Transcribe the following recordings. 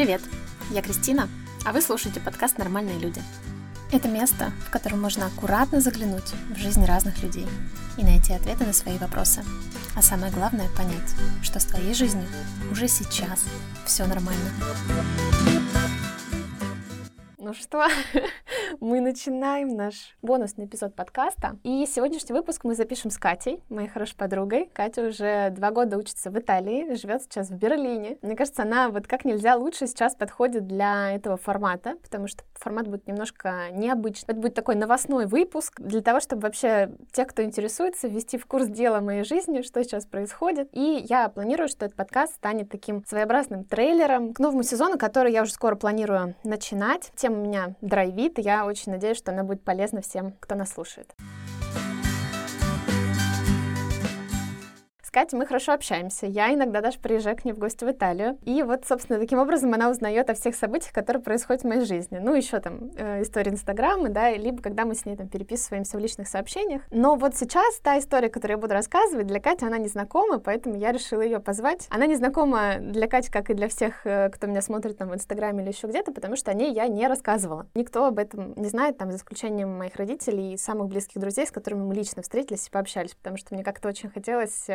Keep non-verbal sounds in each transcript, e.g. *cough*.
Привет, я Кристина, а вы слушаете подкаст «Нормальные люди». Это место, в котором можно аккуратно заглянуть в жизнь разных людей и найти ответы на свои вопросы. А самое главное — понять, что с твоей жизнью уже сейчас все нормально. Ну что, *laughs* мы начинаем наш бонусный эпизод подкаста. И сегодняшний выпуск мы запишем с Катей, моей хорошей подругой. Катя уже два года учится в Италии, живет сейчас в Берлине. Мне кажется, она вот как нельзя лучше сейчас подходит для этого формата, потому что формат будет немножко необычный. Это будет такой новостной выпуск для того, чтобы вообще те, кто интересуется, ввести в курс дела моей жизни, что сейчас происходит. И я планирую, что этот подкаст станет таким своеобразным трейлером к новому сезону, который я уже скоро планирую начинать. Тема меня драйвит, я очень надеюсь, что она будет полезна всем, кто нас слушает. С Катей мы хорошо общаемся. Я иногда даже приезжаю к ней в гости в Италию. И вот, собственно, таким образом она узнает о всех событиях, которые происходят в моей жизни. Ну, еще там э, история Инстаграма, да, либо когда мы с ней там переписываемся в личных сообщениях. Но вот сейчас та история, которую я буду рассказывать, для Кати она не знакома, поэтому я решила ее позвать. Она не знакома для Кати, как и для всех, э, кто меня смотрит там в Инстаграме или еще где-то, потому что о ней я не рассказывала. Никто об этом не знает, там, за исключением моих родителей и самых близких друзей, с которыми мы лично встретились и пообщались, потому что мне как-то очень хотелось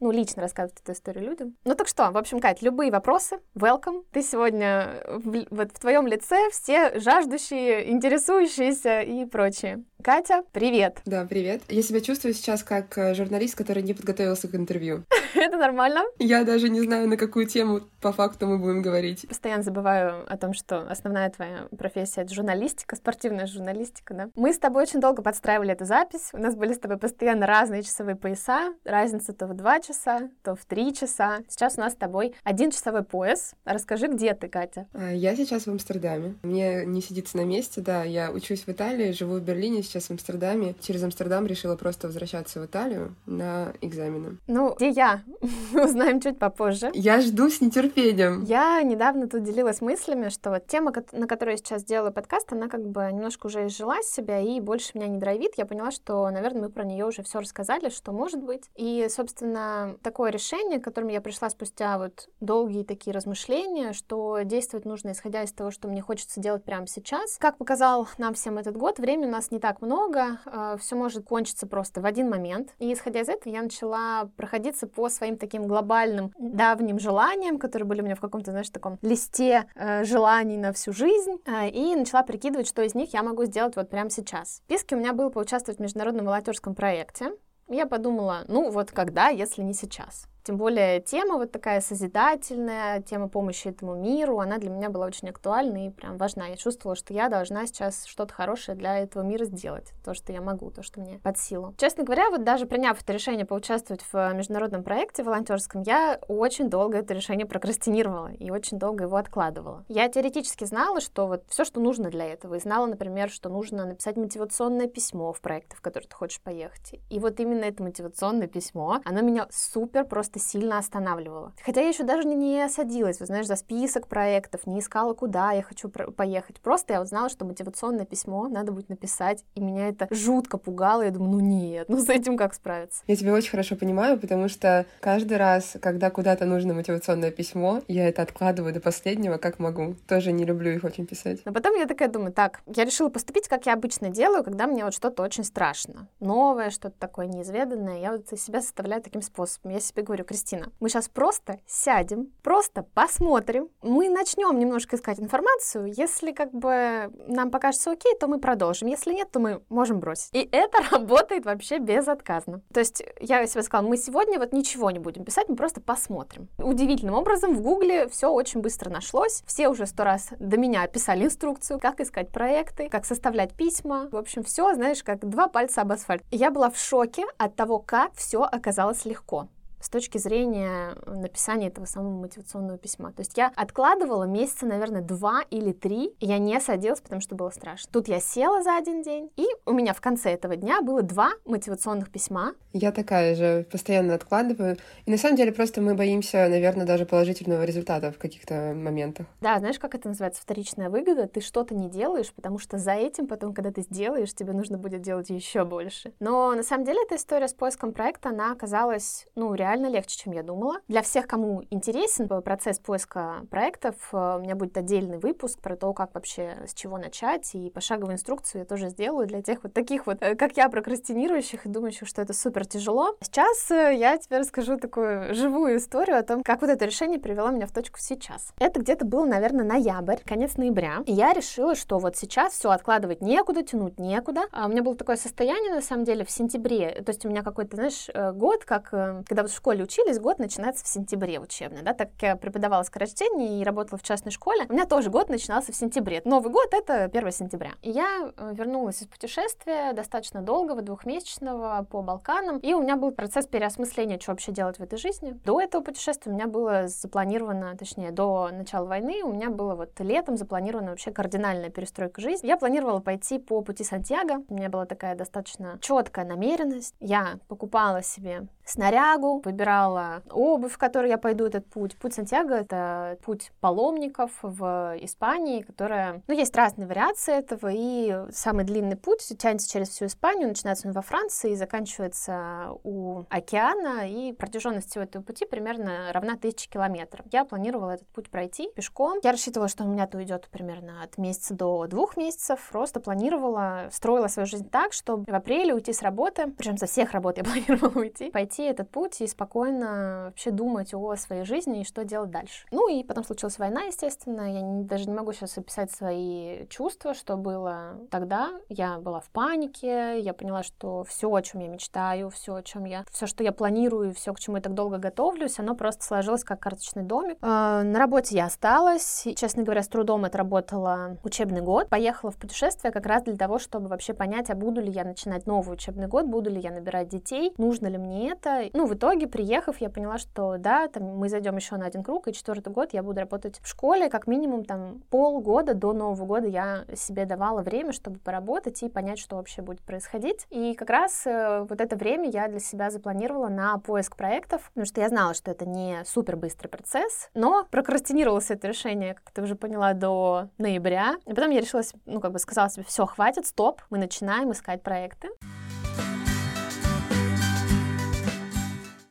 ну, лично рассказывать эту историю людям. Ну так что, в общем, Кать, любые вопросы, welcome. Ты сегодня в, вот в твоем лице все жаждущие, интересующиеся и прочие. Катя, привет! Да, привет. Я себя чувствую сейчас как э, журналист, который не подготовился к интервью. *laughs* Это нормально? Я даже не знаю, на какую тему по факту мы будем говорить. Постоянно забываю о том, что основная твоя профессия — это журналистика, спортивная журналистика, да? Мы с тобой очень долго подстраивали эту запись. У нас были с тобой постоянно разные часовые пояса. Разница то в два часа, то в три часа. Сейчас у нас с тобой один часовой пояс. Расскажи, где ты, Катя? А, я сейчас в Амстердаме. Мне не сидится на месте, да. Я учусь в Италии, живу в Берлине, сейчас в Амстердаме. Через Амстердам решила просто возвращаться в Италию на экзамены. Ну, где я? *laughs* Узнаем чуть попозже. Я жду с нетерпением. Я недавно тут делилась мыслями, что вот тема, на которой я сейчас делаю подкаст, она как бы немножко уже изжила себя и больше меня не драйвит. Я поняла, что, наверное, мы про нее уже все рассказали, что может быть. И, собственно, такое решение, к которому я пришла спустя вот долгие такие размышления, что действовать нужно исходя из того, что мне хочется делать прямо сейчас. Как показал нам всем этот год, времени у нас не так много, э, все может кончиться просто в один момент. И исходя из этого я начала проходиться по своим таким глобальным давним желаниям, которые были у меня в каком-то, знаешь, таком листе э, желаний на всю жизнь, э, и начала прикидывать, что из них я могу сделать вот прямо сейчас. В списке у меня было поучаствовать в международном волонтерском проекте. Я подумала, ну вот когда, если не сейчас. Тем более тема вот такая созидательная, тема помощи этому миру, она для меня была очень актуальна и прям важна. Я чувствовала, что я должна сейчас что-то хорошее для этого мира сделать. То, что я могу, то, что мне под силу. Честно говоря, вот даже приняв это решение поучаствовать в международном проекте волонтерском, я очень долго это решение прокрастинировала и очень долго его откладывала. Я теоретически знала, что вот все, что нужно для этого, и знала, например, что нужно написать мотивационное письмо в проекты, в которые ты хочешь поехать. И вот именно это мотивационное письмо, оно меня супер просто просто сильно останавливало. Хотя я еще даже не садилась, вы знаешь, за список проектов, не искала, куда я хочу поехать. Просто я узнала, что мотивационное письмо надо будет написать, и меня это жутко пугало. Я думаю, ну нет, *laughs* ну с этим как справиться? Я тебя очень хорошо понимаю, потому что каждый раз, когда куда-то нужно мотивационное письмо, я это откладываю до последнего, как могу. Тоже не люблю их очень писать. Но потом я такая думаю, так, я решила поступить, как я обычно делаю, когда мне вот что-то очень страшно. Новое, что-то такое неизведанное. Я вот себя составляю таким способом. Я себе говорю, говорю, Кристина, мы сейчас просто сядем, просто посмотрим, мы начнем немножко искать информацию, если как бы нам покажется окей, то мы продолжим, если нет, то мы можем бросить. И это *laughs* работает вообще безотказно. То есть я себе сказала, мы сегодня вот ничего не будем писать, мы просто посмотрим. Удивительным образом в Гугле все очень быстро нашлось, все уже сто раз до меня писали инструкцию, как искать проекты, как составлять письма, в общем, все, знаешь, как два пальца об асфальт. Я была в шоке от того, как все оказалось легко с точки зрения написания этого самого мотивационного письма. То есть я откладывала месяца, наверное, два или три, и я не садилась, потому что было страшно. Тут я села за один день, и у меня в конце этого дня было два мотивационных письма. Я такая же, постоянно откладываю. И на самом деле просто мы боимся, наверное, даже положительного результата в каких-то моментах. Да, знаешь, как это называется? Вторичная выгода. Ты что-то не делаешь, потому что за этим потом, когда ты сделаешь, тебе нужно будет делать еще больше. Но на самом деле эта история с поиском проекта, она оказалась, ну, реально реально легче, чем я думала. Для всех, кому интересен процесс поиска проектов, э, у меня будет отдельный выпуск про то, как вообще, с чего начать, и пошаговую инструкцию я тоже сделаю для тех вот таких вот, э, как я, прокрастинирующих и думающих, что это супер тяжело. Сейчас э, я тебе расскажу такую живую историю о том, как вот это решение привело меня в точку сейчас. Это где-то был, наверное, ноябрь, конец ноября, и я решила, что вот сейчас все откладывать некуда, тянуть некуда. А у меня было такое состояние, на самом деле, в сентябре, то есть у меня какой-то, знаешь, год, как когда вот в школе учились, год начинается в сентябре учебный, да, так как я преподавала скорочтение и работала в частной школе, у меня тоже год начинался в сентябре. Новый год — это 1 сентября. Я э, вернулась из путешествия достаточно долгого, двухмесячного, по Балканам, и у меня был процесс переосмысления, что вообще делать в этой жизни. До этого путешествия у меня было запланировано, точнее, до начала войны у меня было вот летом запланирована вообще кардинальная перестройка жизни. Я планировала пойти по пути Сантьяго. У меня была такая достаточно четкая намеренность. Я покупала себе снарягу, выбирала обувь, в которой я пойду этот путь. Путь Сантьяго — это путь паломников в Испании, которая... Ну, есть разные вариации этого, и самый длинный путь тянется через всю Испанию, начинается он во Франции и заканчивается у океана, и протяженность всего этого пути примерно равна тысяче километров. Я планировала этот путь пройти пешком. Я рассчитывала, что у меня это уйдет примерно от месяца до двух месяцев. Просто планировала, строила свою жизнь так, чтобы в апреле уйти с работы, причем со всех работ я *laughs* планировала уйти, пойти пройти этот путь и спокойно вообще думать о своей жизни и что делать дальше. Ну и потом случилась война, естественно. Я не, даже не могу сейчас описать свои чувства, что было тогда. Я была в панике, я поняла, что все, о чем я мечтаю, все, о чем я, все, что я планирую, все, к чему я так долго готовлюсь, оно просто сложилось как карточный домик. Э, на работе я осталась, и, честно говоря, с трудом отработала учебный год. Поехала в путешествие как раз для того, чтобы вообще понять, а буду ли я начинать новый учебный год, буду ли я набирать детей, нужно ли мне это, это. Ну, в итоге, приехав, я поняла, что да, там мы зайдем еще на один круг, и четвертый год я буду работать в школе, как минимум там полгода до Нового года я себе давала время, чтобы поработать и понять, что вообще будет происходить. И как раз э, вот это время я для себя запланировала на поиск проектов, потому что я знала, что это не супер быстрый процесс, но прокрастинировалось это решение, как ты уже поняла, до ноября. И потом я решила, ну, как бы сказала себе, все, хватит, стоп, мы начинаем искать проекты.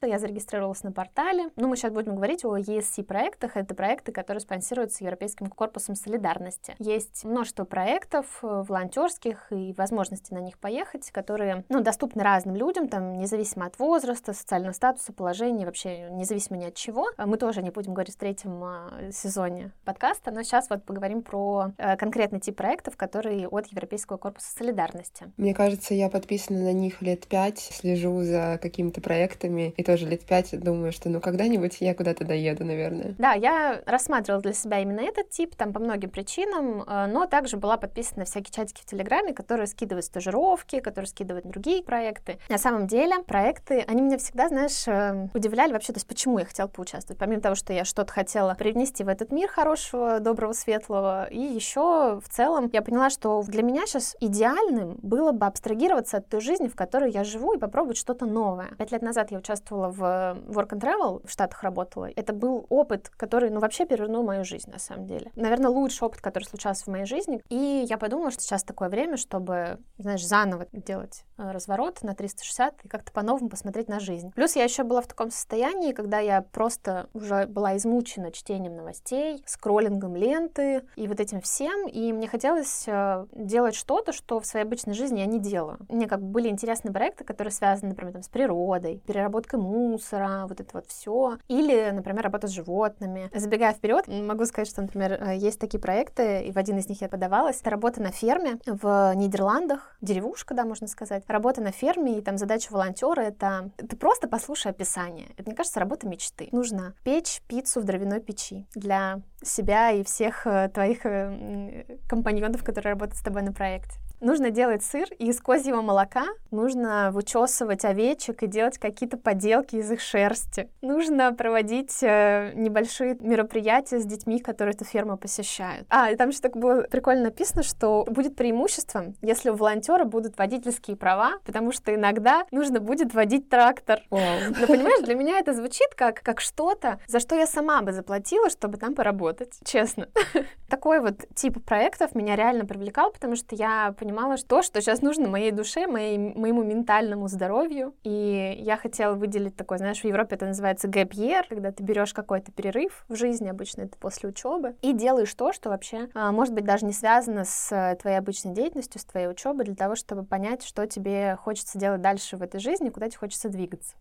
Я зарегистрировалась на портале. Ну, мы сейчас будем говорить о ESC-проектах. Это проекты, которые спонсируются Европейским корпусом солидарности. Есть множество проектов э, волонтерских и возможности на них поехать, которые, ну, доступны разным людям, там, независимо от возраста, социального статуса, положения, вообще независимо ни от чего. А мы тоже не будем говорить в третьем а, сезоне подкаста, но сейчас вот поговорим про э, конкретный тип проектов, которые от Европейского корпуса солидарности. Мне кажется, я подписана на них лет пять, слежу за какими-то проектами, и то тоже лет пять думаю, что ну когда-нибудь я куда-то доеду, наверное. Да, я рассматривала для себя именно этот тип, там по многим причинам, э, но также была подписана на всякие чатики в Телеграме, которые скидывают стажировки, которые скидывают другие проекты. На самом деле проекты, они меня всегда, знаешь, э, удивляли вообще, то есть почему я хотела поучаствовать. Помимо того, что я что-то хотела привнести в этот мир хорошего, доброго, светлого, и еще в целом я поняла, что для меня сейчас идеальным было бы абстрагироваться от той жизни, в которой я живу, и попробовать что-то новое. Пять лет назад я участвовала работала в Work and Travel, в Штатах работала, это был опыт, который, ну, вообще перевернул мою жизнь, на самом деле. Наверное, лучший опыт, который случался в моей жизни. И я подумала, что сейчас такое время, чтобы, знаешь, заново делать э, разворот на 360 и как-то по-новому посмотреть на жизнь. Плюс я еще была в таком состоянии, когда я просто уже была измучена чтением новостей, скроллингом ленты и вот этим всем, и мне хотелось э, делать что-то, что в своей обычной жизни я не делаю. Мне как бы были интересные проекты, которые связаны, например, там, с природой, переработкой мусора, вот это вот все. Или, например, работа с животными. Забегая вперед, могу сказать, что, например, э, есть такие проекты, и в один из них я подавалась. Это работа на ферме в Нидерландах, деревушка, да, можно сказать. Работа на ферме, и там задача волонтера — это... Ты просто послушай описание. Это, мне кажется, работа мечты. Нужно печь пиццу в дровяной печи для себя и всех э, твоих э, компаньонов, которые работают с тобой на проекте. Нужно делать сыр, и из козьего молока нужно вычесывать овечек и делать какие-то поделки из их шерсти. Нужно проводить э, небольшие мероприятия с детьми, которые эту ферму посещают. А, и там еще так было прикольно написано, что будет преимуществом, если у волонтера будут водительские права, потому что иногда нужно будет водить трактор. Wow. Но понимаешь, для меня это звучит как, как что-то, за что я сама бы заплатила, чтобы там поработать, честно. *laughs* Такой вот тип проектов меня реально привлекал, потому что я понимаю, понимала, что, что сейчас нужно моей душе, моей, моему ментальному здоровью. И я хотела выделить такой, знаешь, в Европе это называется year, когда ты берешь какой-то перерыв в жизни, обычно это после учебы, и делаешь то, что вообще, а, может быть, даже не связано с твоей обычной деятельностью, с твоей учебой, для того, чтобы понять, что тебе хочется делать дальше в этой жизни, куда тебе хочется двигаться.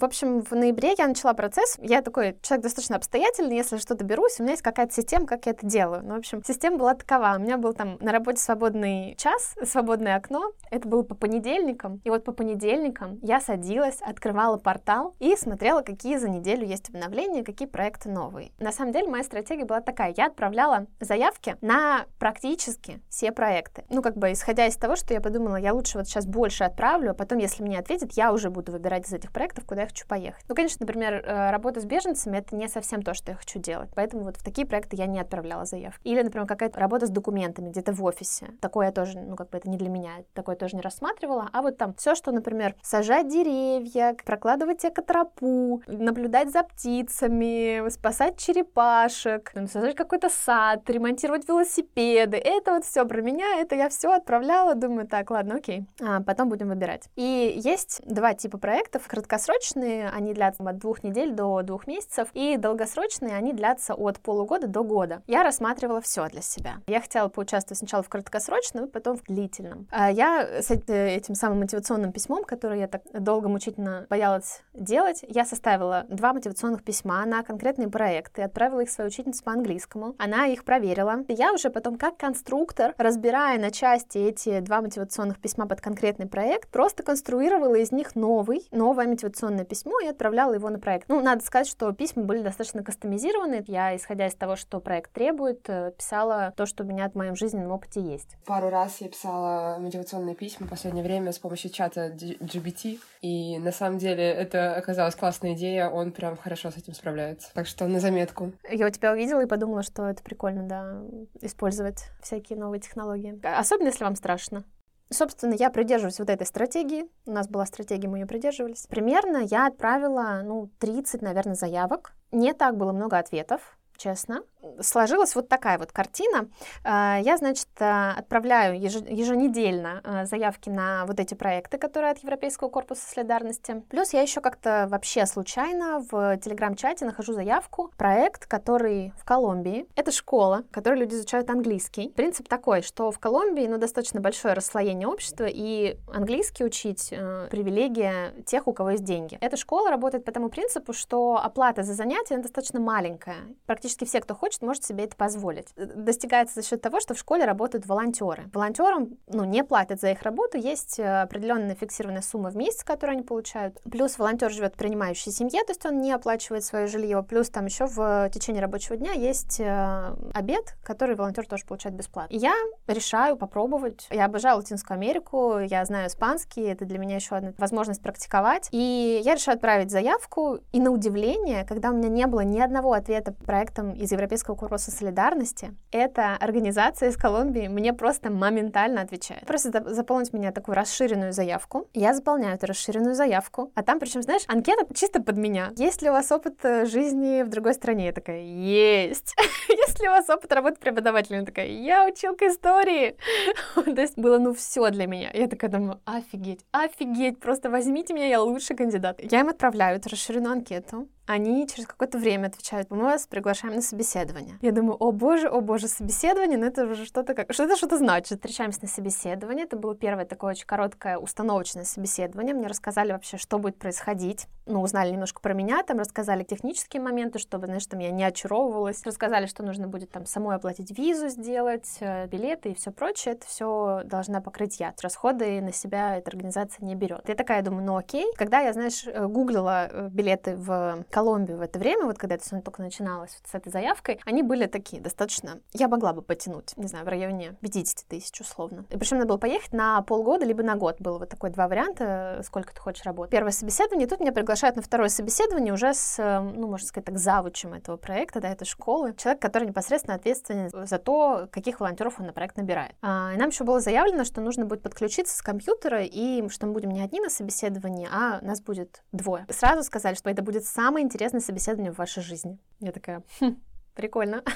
В общем, в ноябре я начала процесс. Я такой человек достаточно обстоятельный. Если что-то берусь, у меня есть какая-то система, как я это делаю. Ну, в общем, система была такова. У меня был там на работе свободный час, свободное окно. Это было по понедельникам. И вот по понедельникам я садилась, открывала портал и смотрела, какие за неделю есть обновления, какие проекты новые. На самом деле, моя стратегия была такая. Я отправляла заявки на практически все проекты. Ну, как бы, исходя из того, что я подумала, я лучше вот сейчас больше отправлю, а потом, если мне ответят, я уже буду выбирать из этих проектов, куда хочу поехать. Ну, конечно, например, э, работа с беженцами — это не совсем то, что я хочу делать, поэтому вот в такие проекты я не отправляла заявки. Или, например, какая-то работа с документами где-то в офисе. Такое я тоже, ну, как бы это не для меня, такое тоже не рассматривала. А вот там все, что, например, сажать деревья, прокладывать экотропу, наблюдать за птицами, спасать черепашек, сажать какой-то сад, ремонтировать велосипеды. Это вот все про меня, это я все отправляла, думаю, так, ладно, окей, а потом будем выбирать. И есть два типа проектов, краткосрочные краткосрочные, они длятся от двух недель до двух месяцев, и долгосрочные, они длятся от полугода до года. Я рассматривала все для себя. Я хотела поучаствовать сначала в краткосрочном, и потом в длительном. А я с этим самым мотивационным письмом, которое я так долго мучительно боялась делать, я составила два мотивационных письма на конкретные проекты, отправила их своей учительнице по английскому. Она их проверила. Я уже потом как конструктор, разбирая на части эти два мотивационных письма под конкретный проект, просто конструировала из них новый, новое мотивационное письмо и отправляла его на проект. Ну, надо сказать, что письма были достаточно кастомизированы. Я, исходя из того, что проект требует, э, писала то, что у меня в моем жизненном опыте есть. Пару раз я писала мотивационные письма в последнее время с помощью чата GBT, и на самом деле это оказалась классная идея, он прям хорошо с этим справляется. Так что на заметку. Я у тебя увидела и подумала, что это прикольно, да, использовать всякие новые технологии. Особенно, если вам страшно. Собственно, я придерживаюсь вот этой стратегии. У нас была стратегия, мы ее придерживались. Примерно я отправила, ну, 30, наверное, заявок. Не так было много ответов, честно сложилась вот такая вот картина. А, я, значит, а, отправляю еженедельно а, заявки на вот эти проекты, которые от Европейского корпуса солидарности. Плюс я еще как-то вообще случайно в телеграм-чате нахожу заявку, проект, который в Колумбии. Это школа, в которой люди изучают английский. Принцип такой, что в Колумбии, ну, достаточно большое расслоение общества, и английский учить э, привилегия тех, у кого есть деньги. Эта школа работает по тому принципу, что оплата за занятия достаточно маленькая. Практически все, кто хочет, может себе это позволить. Э, достигается за счет того, что в школе работают волонтеры. Волонтерам ну, не платят за их работу, есть э, определенная фиксированная сумма в месяц, которую они получают. Плюс волонтер живет в принимающей семье, то есть он не оплачивает свое жилье. Плюс там еще в течение рабочего дня есть э, обед, который волонтер тоже получает бесплатно. Я решаю попробовать. Я обожаю Латинскую Америку, я знаю испанский, это для меня еще одна возможность практиковать. И я решаю отправить заявку, и на удивление, когда у меня не было ни одного ответа проектом из Европейского корпуса солидарности, эта организация из Колумбии мне просто моментально отвечает. Просит заполнить меня такую расширенную заявку. Я заполняю эту расширенную заявку, а там, причем, знаешь, анкета чисто под меня. Есть ли у вас опыт э, жизни в другой стране? Я такая, есть. *laughs* Есть ли у вас опыт работы преподавателем? Я такая, я училка истории. *laughs* То есть было, ну, все для меня. Я такая думаю, офигеть, офигеть, просто возьмите меня, я лучший кандидат. Я им отправляю эту расширенную анкету они через какое-то время отвечают, мы вас приглашаем на собеседование. Я думаю, о боже, о боже, собеседование, ну это уже что-то как... Что это что-то значит? Встречаемся на собеседование, это было первое такое очень короткое установочное собеседование, мне рассказали вообще, что будет происходить. Ну, узнали немножко про меня, там рассказали технические моменты, чтобы, знаешь, там я не очаровывалась. Рассказали, что нужно будет там самой оплатить визу сделать, э, билеты и все прочее. Это все должна покрыть я. Расходы на себя эта организация не берет. Я такая думаю, ну окей. Когда я, знаешь, э, гуглила э, билеты в Колумбию в это время, вот когда это все только начиналось вот с этой заявкой, они были такие достаточно... Я могла бы потянуть, не знаю, в районе 50 тысяч условно. И причем надо было поехать на полгода либо на год. Было вот такой два варианта, сколько ты хочешь работать. Первое собеседование, тут меня приглашают на второе собеседование уже с, ну, можно сказать так, завучем этого проекта, да, этой школы. Человек, который непосредственно ответственен за то, каких волонтеров он на проект набирает. А, и нам еще было заявлено, что нужно будет подключиться с компьютера, и что мы будем не одни на собеседовании, а нас будет двое. Сразу сказали, что это будет самый интересное собеседование в вашей жизни. Я такая, хм, прикольно. *laughs*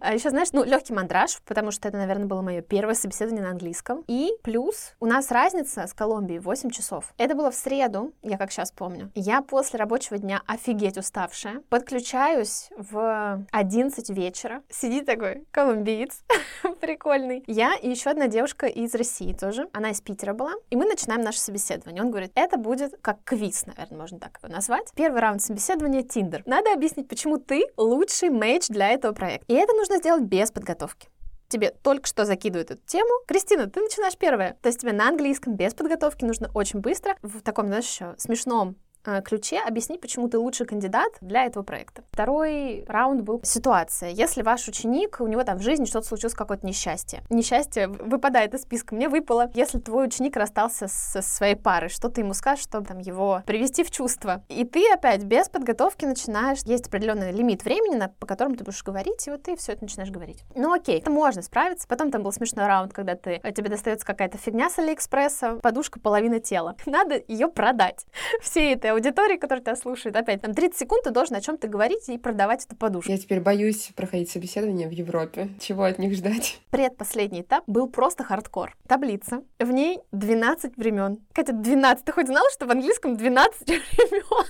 А еще, знаешь, ну, легкий мандраж, потому что это, наверное, было мое первое собеседование на английском. И плюс у нас разница с Колумбией 8 часов. Это было в среду, я как сейчас помню. Я после рабочего дня офигеть уставшая, подключаюсь в 11 вечера, сидит такой колумбиец, *laughs* прикольный. Я и еще одна девушка из России тоже, она из Питера была, и мы начинаем наше собеседование. Он говорит, это будет как квиз, наверное, можно так его назвать. Первый раунд собеседования — Тиндер. Надо объяснить, почему ты лучший мейдж для этого проекта. И это нужно сделать без подготовки тебе только что закидывают эту тему. Кристина, ты начинаешь первая. То есть тебе на английском без подготовки нужно очень быстро, в таком, знаешь, еще смешном ключе объяснить, почему ты лучший кандидат для этого проекта. Второй раунд был ситуация. Если ваш ученик, у него там в жизни что-то случилось, какое-то несчастье. Несчастье выпадает из списка. Мне выпало, если твой ученик расстался со своей парой, что ты ему скажешь, чтобы там его привести в чувство. И ты опять без подготовки начинаешь, есть определенный лимит времени, на, по которому ты будешь говорить, и вот ты все это начинаешь говорить. Ну окей, это можно справиться. Потом там был смешной раунд, когда ты, тебе достается какая-то фигня с Алиэкспресса, подушка половина тела. *laughs* Надо ее продать. Все это аудитории, которая тебя слушает. Опять, там 30 секунд ты должен о чем-то говорить и продавать эту подушку. Я теперь боюсь проходить собеседование в Европе. Чего от них ждать? *laughs* Предпоследний этап был просто хардкор. Таблица. В ней 12 времен. Катя, 12. Ты хоть знала, что в английском 12 *laughs* времен?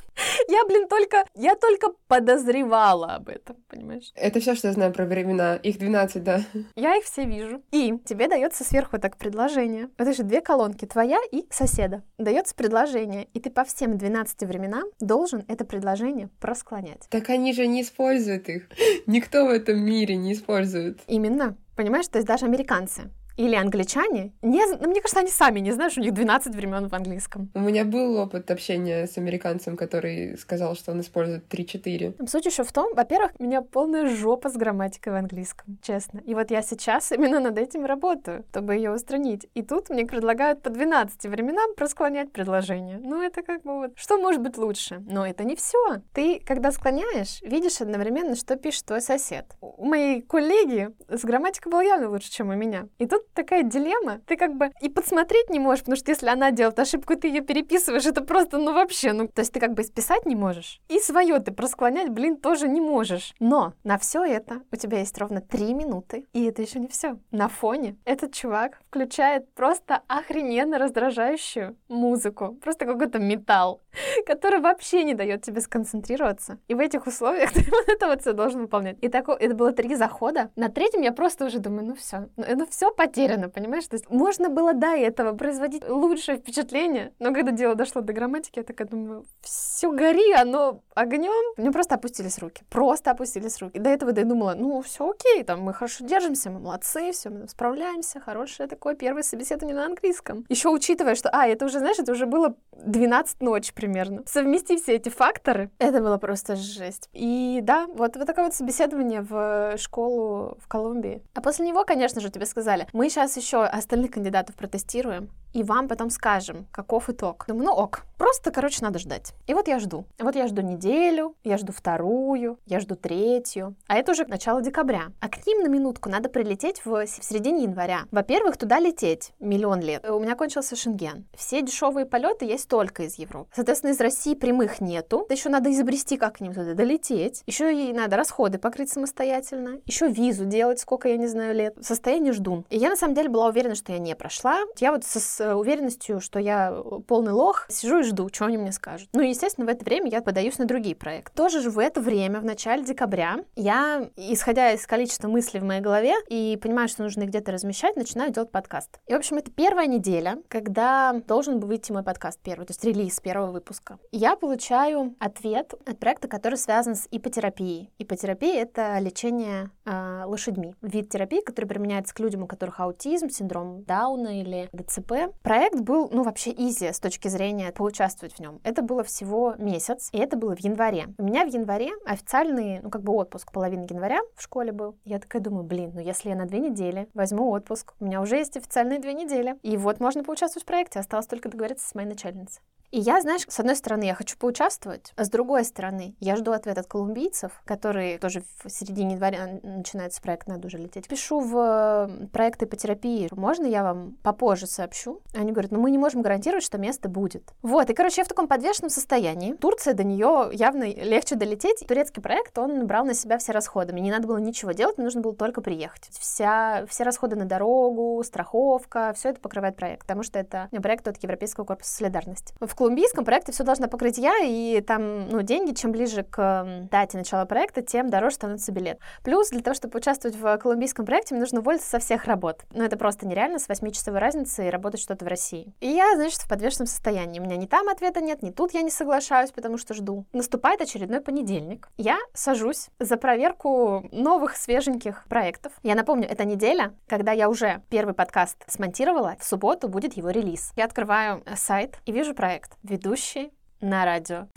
Я, блин, только... Я только подозревала об этом, понимаешь? Это все, что я знаю про времена. Их 12, да. Я их все вижу. И тебе дается сверху так предложение. Это же две колонки, твоя и соседа. Дается предложение, и ты по всем 12 12 временам должен это предложение просклонять. Так они же не используют их. Никто в этом мире не использует. Именно. Понимаешь, то есть даже американцы или англичане, не, ну, мне кажется, они сами не знают, что у них 12 времен в английском. У меня был опыт общения с американцем, который сказал, что он использует 3-4. Суть еще в том, во-первых, у меня полная жопа с грамматикой в английском, честно. И вот я сейчас именно над этим работаю, чтобы ее устранить. И тут мне предлагают по 12 временам просклонять предложение. Ну, это как бы вот... Что может быть лучше? Но это не все. Ты, когда склоняешь, видишь одновременно, что пишет твой сосед. У моей коллеги с грамматикой было явно лучше, чем у меня. И тут такая дилемма. Ты как бы и подсмотреть не можешь, потому что если она делает ошибку, ты ее переписываешь, это просто, ну вообще, ну, то есть ты как бы списать не можешь. И свое ты просклонять, блин, тоже не можешь. Но на все это у тебя есть ровно три минуты, и это еще не все. На фоне этот чувак включает просто охрененно раздражающую музыку, просто какой-то металл, который вообще не дает тебе сконцентрироваться. И в этих условиях *laughs* ты вот это вот все должен выполнять. И так, это было три захода. На третьем я просто уже думаю, ну все, ну все потеряно, понимаешь? То есть можно было до этого производить лучшее впечатление, но когда дело дошло до грамматики, я такая думаю, все гори, оно огнем. Мне просто опустились руки, просто опустились руки. До этого я думала, ну все окей, там мы хорошо держимся, мы молодцы, все, мы справляемся, хорошее такое первое собеседование на английском. Еще учитывая, что, а, это уже, знаешь, это уже было 12 ночи примерно. Совместив все эти факторы, это было просто жесть. И да, вот, вот такое вот собеседование в школу в Колумбии. А после него, конечно же, тебе сказали, мы сейчас еще остальных кандидатов протестируем, и вам потом скажем, каков итог. Думаю, ну ок, просто, короче, надо ждать. И вот я жду. Вот я жду неделю, я жду вторую, я жду третью. А это уже начало декабря. А к ним на минутку надо прилететь в, в середине января. Во-первых, туда лететь миллион лет. У меня кончился шенген. Все дешевые полеты есть только из Европы. Соответственно, из России прямых нету. Еще надо изобрести, как к ним туда долететь. Еще и надо расходы покрыть самостоятельно. Еще визу делать, сколько, я не знаю, лет. Состояние жду. И я, на самом деле, была уверена, что я не прошла. Я вот со, Э, уверенностью, что я э, полный лох, сижу и жду, что они мне скажут. Ну естественно, в это время я подаюсь на другие проекты. Тоже же в это время, в начале декабря, я, исходя из количества мыслей в моей голове и понимаю, что нужно где-то размещать, начинаю делать подкаст. И, в общем, это первая неделя, когда должен был выйти мой подкаст первый, то есть релиз первого выпуска. Я получаю ответ от проекта, который связан с ипотерапией. Ипотерапия — это лечение э, лошадьми. Вид терапии, который применяется к людям, у которых аутизм, синдром Дауна или ДЦП. Проект был, ну, вообще изи с точки зрения поучаствовать в нем. Это было всего месяц, и это было в январе. У меня в январе официальный, ну, как бы отпуск половины января в школе был. Я такая думаю, блин, ну, если я на две недели возьму отпуск, у меня уже есть официальные две недели. И вот можно поучаствовать в проекте, осталось только договориться с моей начальницей. И я, знаешь, с одной стороны, я хочу поучаствовать, а с другой стороны, я жду ответ от колумбийцев, которые тоже в середине января начинается проект, надо уже лететь. Пишу в проекты по терапии, можно я вам попозже сообщу? Они говорят, ну мы не можем гарантировать, что место будет. Вот, и, короче, я в таком подвешенном состоянии. Турция до нее явно легче долететь. Турецкий проект, он брал на себя все расходы. Мне не надо было ничего делать, мне нужно было только приехать. Вся, все расходы на дорогу, страховка, все это покрывает проект, потому что это проект от Европейского корпуса солидарности. В колумбийском проекте все должна покрыть я, и там, ну, деньги, чем ближе к дате начала проекта, тем дороже становится билет. Плюс для того, чтобы участвовать в колумбийском проекте, мне нужно уволиться со всех работ. Но это просто нереально с 8-часовой разницей работать что-то в России. И я, значит, в подвешенном состоянии. У меня ни там ответа нет, ни тут я не соглашаюсь, потому что жду. Наступает очередной понедельник. Я сажусь за проверку новых свеженьких проектов. Я напомню, это неделя, когда я уже первый подкаст смонтировала. В субботу будет его релиз. Я открываю сайт и вижу проект. Ведущий на радио.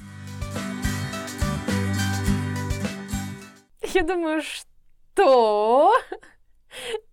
Я думаю, что?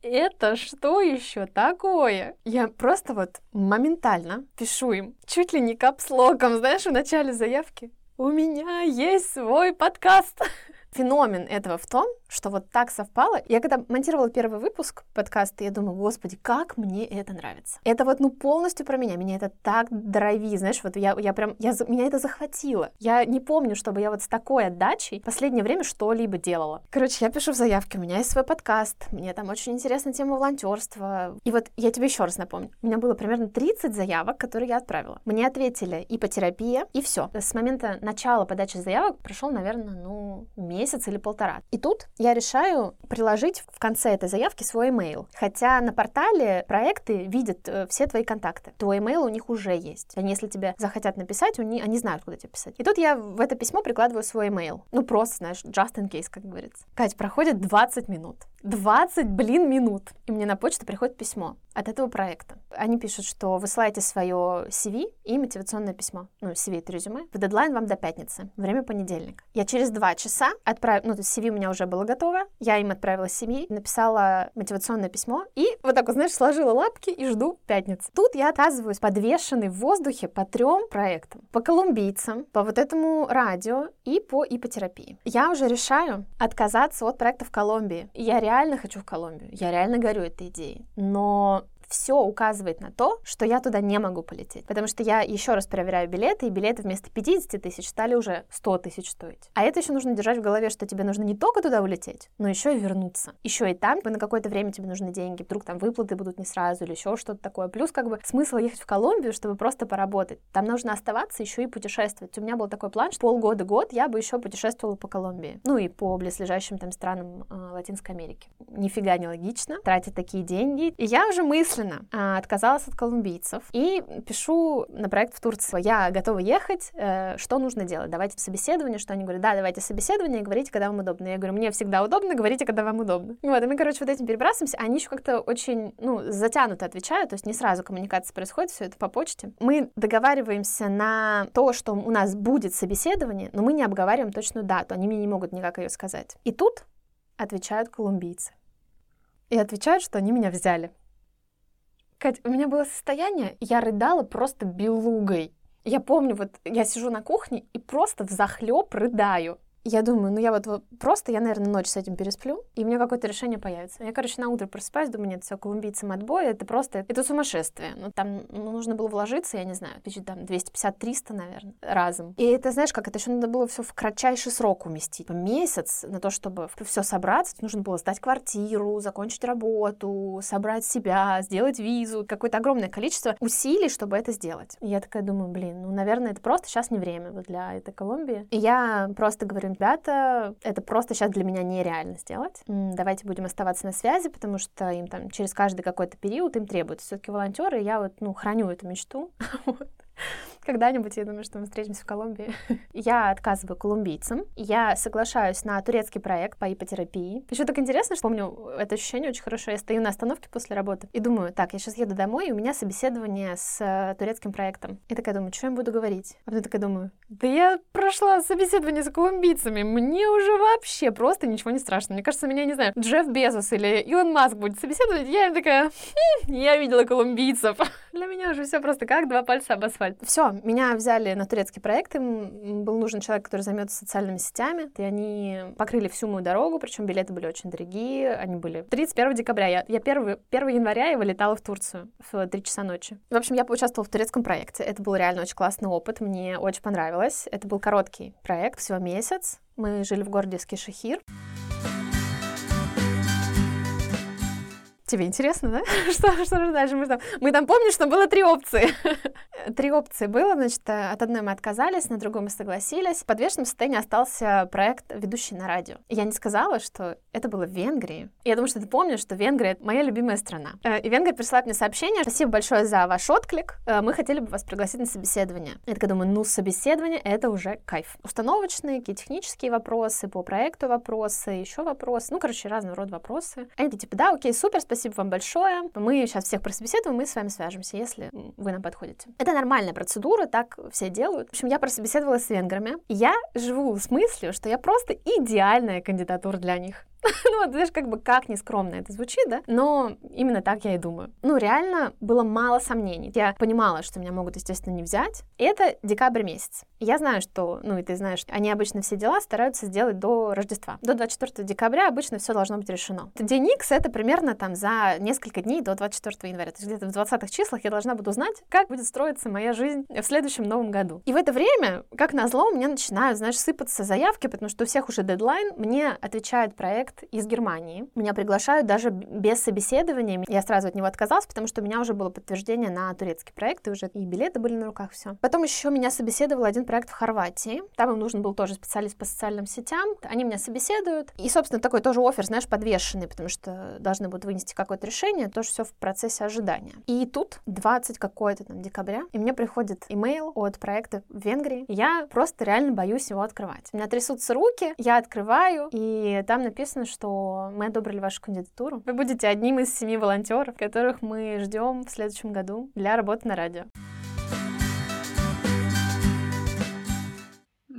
Это что еще такое? Я просто вот моментально пишу им, чуть ли не капслоком, знаешь, в начале заявки. У меня есть свой подкаст. *laughs* Феномен этого в том, что вот так совпало. Я когда монтировала первый выпуск подкаста, я думаю, господи, как мне это нравится. Это вот, ну, полностью про меня. Меня это так драйви, знаешь, вот я, я прям, я, меня это захватило. Я не помню, чтобы я вот с такой отдачей в последнее время что-либо делала. Короче, я пишу в заявке, у меня есть свой подкаст, мне там очень интересна тема волонтерства. И вот я тебе еще раз напомню, у меня было примерно 30 заявок, которые я отправила. Мне ответили ипотерапия, и все. С момента начала подачи заявок прошел, наверное, ну, месяц или полтора. И тут я решаю приложить в конце этой заявки свой email. Хотя на портале проекты видят э, все твои контакты. Твой email у них уже есть. Они, если тебе захотят написать, они, они знают, куда тебе писать. И тут я в это письмо прикладываю свой email. Ну, просто, знаешь, just in case, как говорится. Кать, проходит 20 минут. 20, блин, минут. И мне на почту приходит письмо от этого проекта. Они пишут, что высылаете свое CV и мотивационное письмо. Ну, CV — это резюме. В дедлайн вам до пятницы. Время понедельник. Я через два часа отправила... Ну, то есть CV у меня уже было готово. Я им отправила CV, написала мотивационное письмо и вот так вот, знаешь, сложила лапки и жду пятницы. Тут я оказываюсь подвешенной в воздухе по трем проектам. По колумбийцам, по вот этому радио и по ипотерапии. Я уже решаю отказаться от проекта в Колумбии. Я реально хочу в Колумбию, я реально горю этой идеей, но все указывает на то, что я туда не могу полететь. Потому что я еще раз проверяю билеты, и билеты вместо 50 тысяч стали уже 100 тысяч стоить. А это еще нужно держать в голове, что тебе нужно не только туда улететь, но еще и вернуться. Еще и там на какое-то время тебе нужны деньги, вдруг там выплаты будут не сразу или еще что-то такое. Плюс как бы смысл ехать в Колумбию, чтобы просто поработать. Там нужно оставаться еще и путешествовать. У меня был такой план, что полгода-год я бы еще путешествовала по Колумбии. Ну и по близлежащим там странам э, Латинской Америки. Нифига не логично тратить такие деньги. И я уже мысленно мысленно а, отказалась от колумбийцев и пишу на проект в Турции. Я готова ехать, э, что нужно делать? Давайте собеседование, что они говорят, да, давайте собеседование, говорите, когда вам удобно. Я говорю, мне всегда удобно, говорите, когда вам удобно. Вот, и мы, короче, вот этим перебрасываемся, они еще как-то очень, ну, затянуто отвечают, то есть не сразу коммуникация происходит, все это по почте. Мы договариваемся на то, что у нас будет собеседование, но мы не обговариваем точную дату, они мне не могут никак ее сказать. И тут отвечают колумбийцы. И отвечают, что они меня взяли. Кать, у меня было состояние, я рыдала просто белугой. Я помню, вот я сижу на кухне и просто в захлеб рыдаю я думаю, ну я вот, вот просто, я, наверное, ночь с этим пересплю, и у меня какое-то решение появится. Я, короче, на утро просыпаюсь, думаю, нет, все, колумбийцам отбой, это просто, это сумасшествие. Ну, там ну, нужно было вложиться, я не знаю, тысяч там 250-300, наверное, разом. И это, знаешь, как это еще надо было все в кратчайший срок уместить. Месяц на то, чтобы все собраться, нужно было сдать квартиру, закончить работу, собрать себя, сделать визу, какое-то огромное количество усилий, чтобы это сделать. И я такая думаю, блин, ну, наверное, это просто сейчас не время для этой Колумбии. И я просто говорю, ребята, это просто сейчас для меня нереально сделать. Давайте будем оставаться на связи, потому что им там через каждый какой-то период им требуется все-таки волонтеры, я вот, ну, храню эту мечту. *laughs* Когда-нибудь, я думаю, что мы встретимся в Колумбии. *laughs* я отказываю колумбийцам. Я соглашаюсь на турецкий проект по ипотерапии. Еще так интересно, что помню это ощущение очень хорошо. Я стою на остановке после работы и думаю, так, я сейчас еду домой, и у меня собеседование с э, турецким проектом. И такая думаю, что я буду говорить? А потом такая думаю, да я прошла собеседование с колумбийцами, мне уже вообще просто ничего не страшно. Мне кажется, меня, не знаю, Джефф Безос или Илон Маск будет собеседовать, я им такая, хм, я видела колумбийцев. *laughs* Для меня уже все просто как два пальца об асфальт. Все, меня взяли на турецкий проект, им был нужен человек, который займется социальными сетями, и они покрыли всю мою дорогу, причем билеты были очень дорогие, они были 31 декабря, я, я 1, 1 января я вылетала в Турцию в 3 часа ночи. В общем, я поучаствовала в турецком проекте, это был реально очень классный опыт, мне очень понравилось, это был короткий проект, всего месяц, мы жили в городе Скишехир. Тебе интересно, да? *laughs* что, что же дальше? Мы там, мы там помним, что было три опции. *laughs* три опции было, значит, от одной мы отказались, на другой мы согласились. В подвешенном состоянии остался проект «Ведущий на радио». Я не сказала, что это было в Венгрии. Я думаю, что ты помнишь, что Венгрия — это моя любимая страна. Э, и Венгрия присылает мне сообщение. Спасибо большое за ваш отклик. Э, мы хотели бы вас пригласить на собеседование. Я такая думаю, ну, собеседование — это уже кайф. Установочные, какие технические вопросы, по проекту вопросы, еще вопросы. Ну, короче, разного рода вопросы. Они типа, да, окей, супер, спасибо вам большое. Мы сейчас всех прособеседуем, мы с вами свяжемся, если вы нам подходите. Это нормальная процедура, так все делают. В общем, я прособеседовалась с венграми. Я живу с мыслью, что я просто идеальная кандидатура для них. *laughs* ну, вот, знаешь, как бы как нескромно это звучит, да? Но именно так я и думаю. Ну, реально было мало сомнений. Я понимала, что меня могут, естественно, не взять. И это декабрь месяц. Я знаю, что, ну, и ты знаешь, они обычно все дела стараются сделать до Рождества. До 24 декабря обычно все должно быть решено. День X — это примерно там за несколько дней до 24 января. То есть где-то в 20-х числах я должна буду знать, как будет строиться моя жизнь в следующем новом году. И в это время, как назло, у меня начинают, знаешь, сыпаться заявки, потому что у всех уже дедлайн. Мне отвечает проект проект из Германии. Меня приглашают даже без собеседования. Я сразу от него отказалась, потому что у меня уже было подтверждение на турецкий проект, и уже и билеты были на руках, все. Потом еще меня собеседовал один проект в Хорватии. Там им нужен был тоже специалист по социальным сетям. Они меня собеседуют. И, собственно, такой тоже офер, знаешь, подвешенный, потому что должны будут вынести какое-то решение, тоже все в процессе ожидания. И тут 20 какое-то там декабря, и мне приходит имейл от проекта в Венгрии. Я просто реально боюсь его открывать. У меня трясутся руки, я открываю, и там написано, что мы одобрили вашу кандидатуру. Вы будете одним из семи волонтеров, которых мы ждем в следующем году для работы на радио.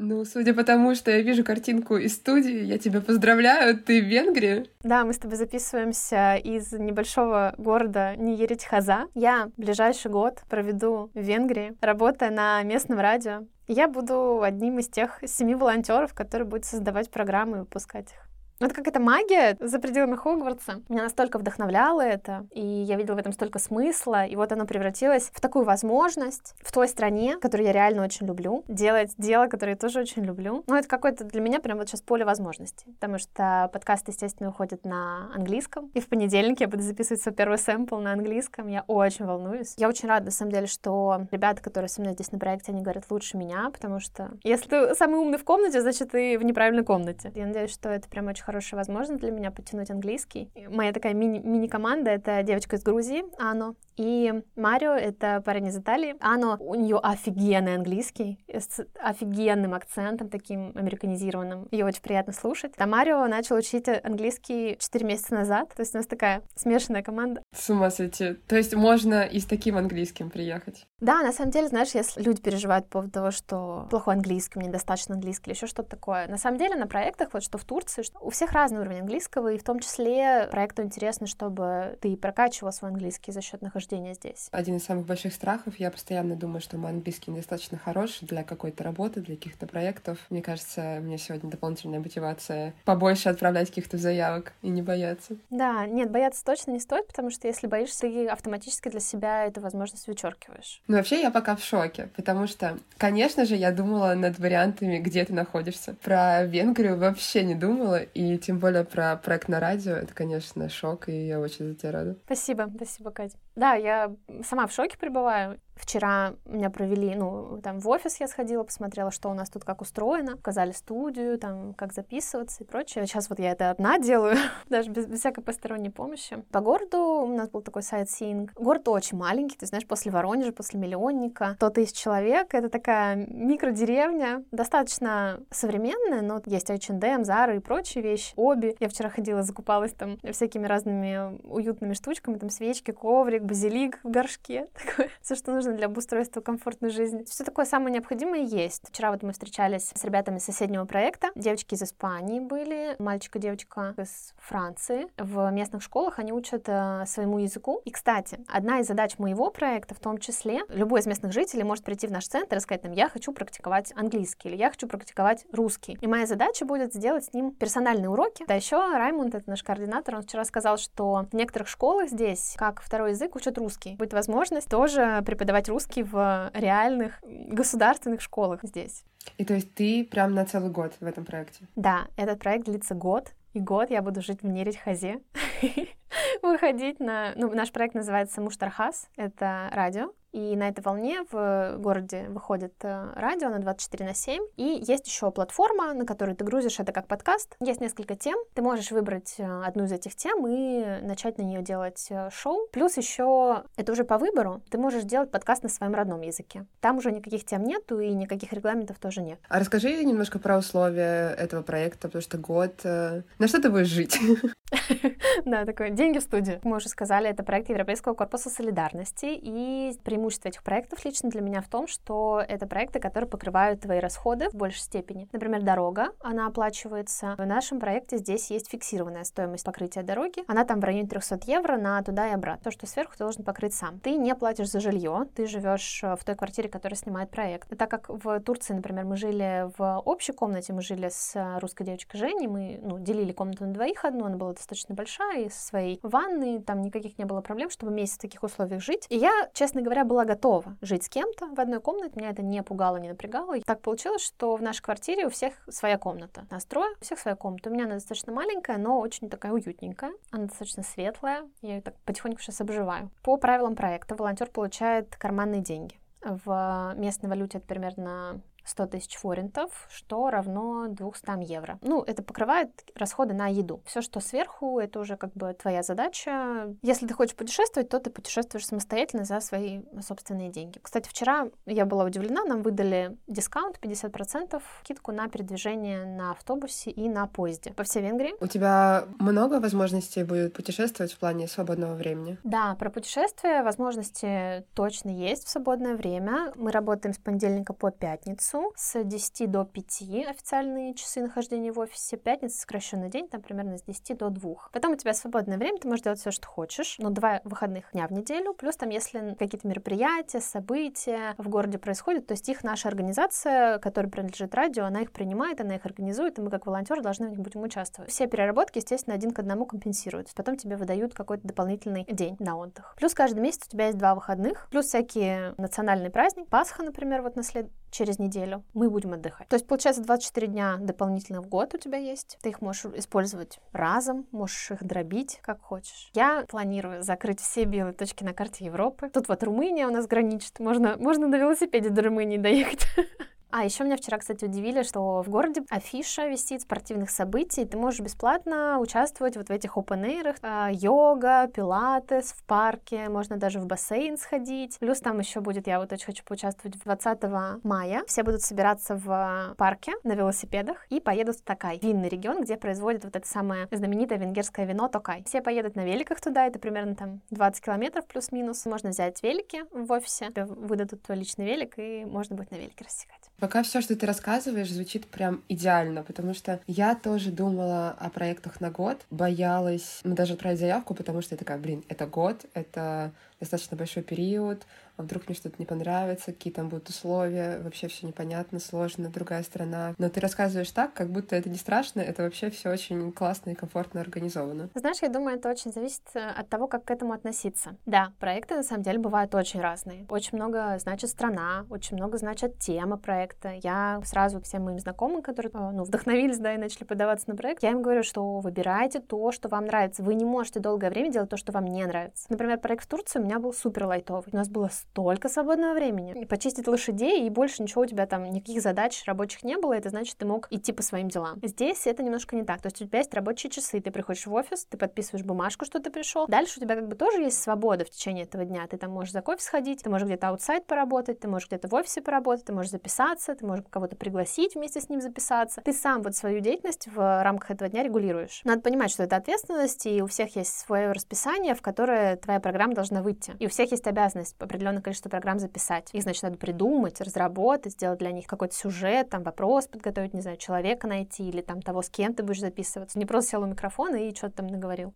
Ну, судя по тому, что я вижу картинку из студии, я тебя поздравляю, ты в Венгрии? Да, мы с тобой записываемся из небольшого города Ниеритхаза. Я ближайший год проведу в Венгрии, работая на местном радио. Я буду одним из тех семи волонтеров, которые будут создавать программы и выпускать их. Это какая-то магия за пределами Хогвартса. Меня настолько вдохновляло это, и я видела в этом столько смысла, и вот оно превратилось в такую возможность в той стране, которую я реально очень люблю, делать дело, которое я тоже очень люблю. Ну, это какое-то для меня прям вот сейчас поле возможностей, потому что подкаст, естественно, уходит на английском, и в понедельник я буду записывать свой первый сэмпл на английском, я очень волнуюсь. Я очень рада, на самом деле, что ребята, которые со мной здесь на проекте, они говорят лучше меня, потому что если ты самый умный в комнате, значит, ты в неправильной комнате. Я надеюсь, что это прям очень хорошая возможность для меня подтянуть английский. Моя такая мини- мини-команда — это девочка из Грузии, Ано, и Марио — это парень из Италии. Ано, у нее офигенный английский, с офигенным акцентом, таким американизированным. Ее очень приятно слушать. А Марио начал учить английский 4 месяца назад, то есть у нас такая смешанная команда. С ума сойти. То есть можно и с таким английским приехать? Да, на самом деле, знаешь, если люди переживают по поводу того, что плохой английский, мне недостаточно английский или еще что-то такое, на самом деле на проектах, вот что в Турции, что у всех разный уровень английского, и в том числе проекту интересно, чтобы ты прокачивал свой английский за счет нахождения здесь. Один из самых больших страхов, я постоянно думаю, что мой английский недостаточно хорош для какой-то работы, для каких-то проектов. Мне кажется, мне сегодня дополнительная мотивация побольше отправлять каких-то заявок и не бояться. Да, нет, бояться точно не стоит, потому что если боишься, ты автоматически для себя эту возможность вычеркиваешь. Ну, вообще, я пока в шоке, потому что, конечно же, я думала над вариантами, где ты находишься. Про Венгрию вообще не думала, и тем более про проект на радио, это, конечно, шок, и я очень за тебя рада. Спасибо, спасибо, Катя. Да, я сама в шоке пребываю. Вчера меня провели, ну, там в офис я сходила, посмотрела, что у нас тут как устроено, показали студию, там, как записываться и прочее. Сейчас вот я это одна *laughs* делаю, даже без, без всякой посторонней помощи. По городу у нас был такой сайт-синг. Город очень маленький, ты знаешь, после Воронежа, после Миллионника, 100 тысяч человек, это такая микродеревня, достаточно современная, но есть H&M, Zara и прочие вещи, Оби. Я вчера ходила, закупалась там всякими разными уютными штучками, там свечки, коврик, базилик в горшке, *laughs* такое, все, что нужно для обустройства комфортной жизни. Все такое самое необходимое есть. Вчера вот мы встречались с ребятами соседнего проекта. Девочки из Испании были, мальчик и девочка из Франции. В местных школах они учат э, своему языку. И, кстати, одна из задач моего проекта в том числе, любой из местных жителей может прийти в наш центр и сказать нам, я хочу практиковать английский или я хочу практиковать русский. И моя задача будет сделать с ним персональные уроки. Да еще Раймонд, это наш координатор, он вчера сказал, что в некоторых школах здесь, как второй язык, учат русский. Будет возможность тоже преподавать русский в реальных государственных школах здесь. И то есть ты прям на целый год в этом проекте? Да, этот проект длится год, и год я буду жить в Нерехазе, *laughs* выходить на... Ну, наш проект называется Муштархас, это радио, и на этой волне в городе выходит э, радио на 24 на 7. И есть еще платформа, на которую ты грузишь это как подкаст. Есть несколько тем. Ты можешь выбрать э, одну из этих тем и начать на нее делать э, шоу. Плюс еще это уже по выбору. Ты можешь делать подкаст на своем родном языке. Там уже никаких тем нету и никаких регламентов тоже нет. А расскажи немножко про условия этого проекта, потому что год... На что ты будешь жить? *laughs* *laughs* Да, такое деньги в студию. Мы уже сказали, это проект Европейского корпуса солидарности, и преимущество преимущество этих проектов лично для меня в том, что это проекты, которые покрывают твои расходы в большей степени. Например, дорога, она оплачивается. В нашем проекте здесь есть фиксированная стоимость покрытия дороги. Она там в районе 300 евро на туда и обратно. То, что сверху, ты должен покрыть сам. Ты не платишь за жилье, ты живешь в той квартире, которая снимает проект. Так как в Турции, например, мы жили в общей комнате, мы жили с русской девочкой Женей, мы ну, делили комнату на двоих одну, она была достаточно большая, и со своей ванной, там никаких не было проблем, чтобы месяц в таких условиях жить. И я, честно говоря, была была готова жить с кем-то в одной комнате, меня это не пугало, не напрягало. И так получилось, что в нашей квартире у всех своя комната. Нас трое, у всех своя комната. У меня она достаточно маленькая, но очень такая уютненькая. Она достаточно светлая, я ее так потихоньку сейчас обживаю. По правилам проекта волонтер получает карманные деньги. В местной валюте это примерно 100 тысяч форинтов, что равно 200 евро. Ну, это покрывает расходы на еду. Все, что сверху, это уже как бы твоя задача. Если ты хочешь путешествовать, то ты путешествуешь самостоятельно за свои собственные деньги. Кстати, вчера я была удивлена, нам выдали дискаунт 50%, скидку на передвижение на автобусе и на поезде по всей Венгрии. У тебя много возможностей будет путешествовать в плане свободного времени? Да, про путешествия возможности точно есть в свободное время. Мы работаем с понедельника по пятницу часу с 10 до 5 официальные часы нахождения в офисе, пятница сокращенный день, там примерно с 10 до 2. Потом у тебя свободное время, ты можешь делать все, что хочешь, но два выходных дня в неделю, плюс там, если какие-то мероприятия, события в городе происходят, то есть их наша организация, которая принадлежит радио, она их принимает, она их организует, и мы как волонтеры должны в них будем участвовать. Все переработки, естественно, один к одному компенсируются. Потом тебе выдают какой-то дополнительный день на отдых. Плюс каждый месяц у тебя есть два выходных, плюс всякие национальные праздники. Пасха, например, вот на след через неделю мы будем отдыхать. То есть, получается, 24 дня дополнительно в год у тебя есть. Ты их можешь использовать разом, можешь их дробить, как хочешь. Я планирую закрыть все белые точки на карте Европы. Тут вот Румыния у нас граничит. Можно, можно на велосипеде до Румынии доехать. *laughs* А еще меня вчера, кстати, удивили, что в городе афиша висит спортивных событий, ты можешь бесплатно участвовать вот в этих open а, йога, пилатес в парке, можно даже в бассейн сходить. Плюс там еще будет, я вот очень хочу поучаствовать 20 мая. Все будут собираться в парке на велосипедах и поедут в Такай, винный регион, где производят вот это самое знаменитое венгерское вино Токай. Все поедут на великах туда, это примерно там 20 километров плюс-минус. Можно взять велики в офисе, выдадут твой личный велик, и можно будет на велике рассекать. Пока все, что ты рассказываешь, звучит прям идеально, потому что я тоже думала о проектах на год, боялась, ну, даже отправить заявку, потому что я такая, блин, это год, это достаточно большой период, а вдруг мне что-то не понравится, какие там будут условия, вообще все непонятно, сложно, другая страна. Но ты рассказываешь так, как будто это не страшно, это вообще все очень классно и комфортно организовано. Знаешь, я думаю, это очень зависит э, от того, как к этому относиться. Да, проекты на самом деле бывают очень разные. Очень много значит страна, очень много значит тема проекта. Я сразу всем моим знакомым, которые э, ну, вдохновились, да, и начали подаваться на проект, я им говорю, что выбирайте то, что вам нравится. Вы не можете долгое время делать то, что вам не нравится. Например, проект в Турции у меня был супер лайтовый. У нас было столько свободного времени. Почистить лошадей, и больше ничего у тебя там, никаких задач рабочих не было, это значит, ты мог идти по своим делам. Здесь это немножко не так. То есть у тебя есть рабочие часы, ты приходишь в офис, ты подписываешь бумажку, что ты пришел. Дальше у тебя как бы тоже есть свобода в течение этого дня. Ты там можешь за кофе сходить, ты можешь где-то аутсайд поработать, ты можешь где-то в офисе поработать, ты можешь записаться, ты можешь кого-то пригласить вместе с ним записаться. Ты сам вот свою деятельность в рамках этого дня регулируешь. Надо понимать, что это ответственность, и у всех есть свое расписание, в которое твоя программа должна выйти. И у всех есть обязанность определенное количество программ записать. Их, значит, надо придумать, разработать, сделать для них какой-то сюжет, там вопрос подготовить, не знаю, человека найти или там того, с кем ты будешь записываться. Не просто сел у микрофона и что-то там наговорил.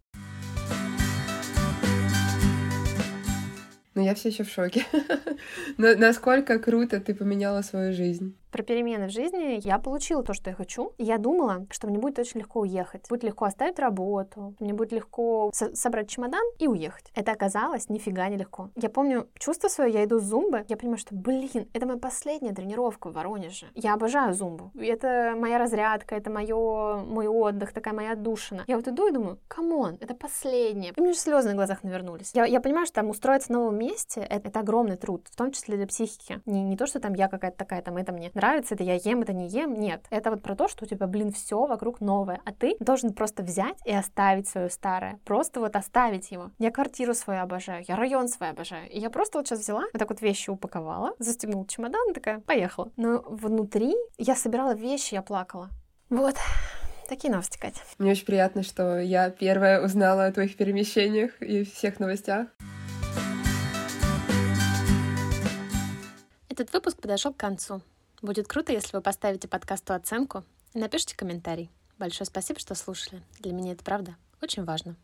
Но я все еще в шоке. *laughs* Насколько круто ты поменяла свою жизнь про перемены в жизни, я получила то, что я хочу. Я думала, что мне будет очень легко уехать. Будет легко оставить работу, мне будет легко со- собрать чемодан и уехать. Это оказалось нифига не легко. Я помню чувство свое, я иду с зумбы, я понимаю, что, блин, это моя последняя тренировка в Воронеже. Я обожаю зумбу. Это моя разрядка, это мое, мой отдых, такая моя отдушина. Я вот иду и думаю, come on, это последнее. И у меня же слезы на глазах навернулись. Я, я понимаю, что там устроиться в новом месте это, это огромный труд, в том числе для психики. Не, не то, что там я какая-то такая, там это мне нравится, это я ем, это не ем. Нет. Это вот про то, что у тебя, блин, все вокруг новое. А ты должен просто взять и оставить свое старое. Просто вот оставить его. Я квартиру свою обожаю, я район свой обожаю. И я просто вот сейчас взяла, вот так вот вещи упаковала, застегнула чемодан, такая, поехала. Но внутри я собирала вещи, я плакала. Вот. Такие новости, Катя. Мне очень приятно, что я первая узнала о твоих перемещениях и всех новостях. Этот выпуск подошел к концу. Будет круто, если вы поставите подкасту оценку и напишите комментарий. Большое спасибо, что слушали. Для меня это правда очень важно.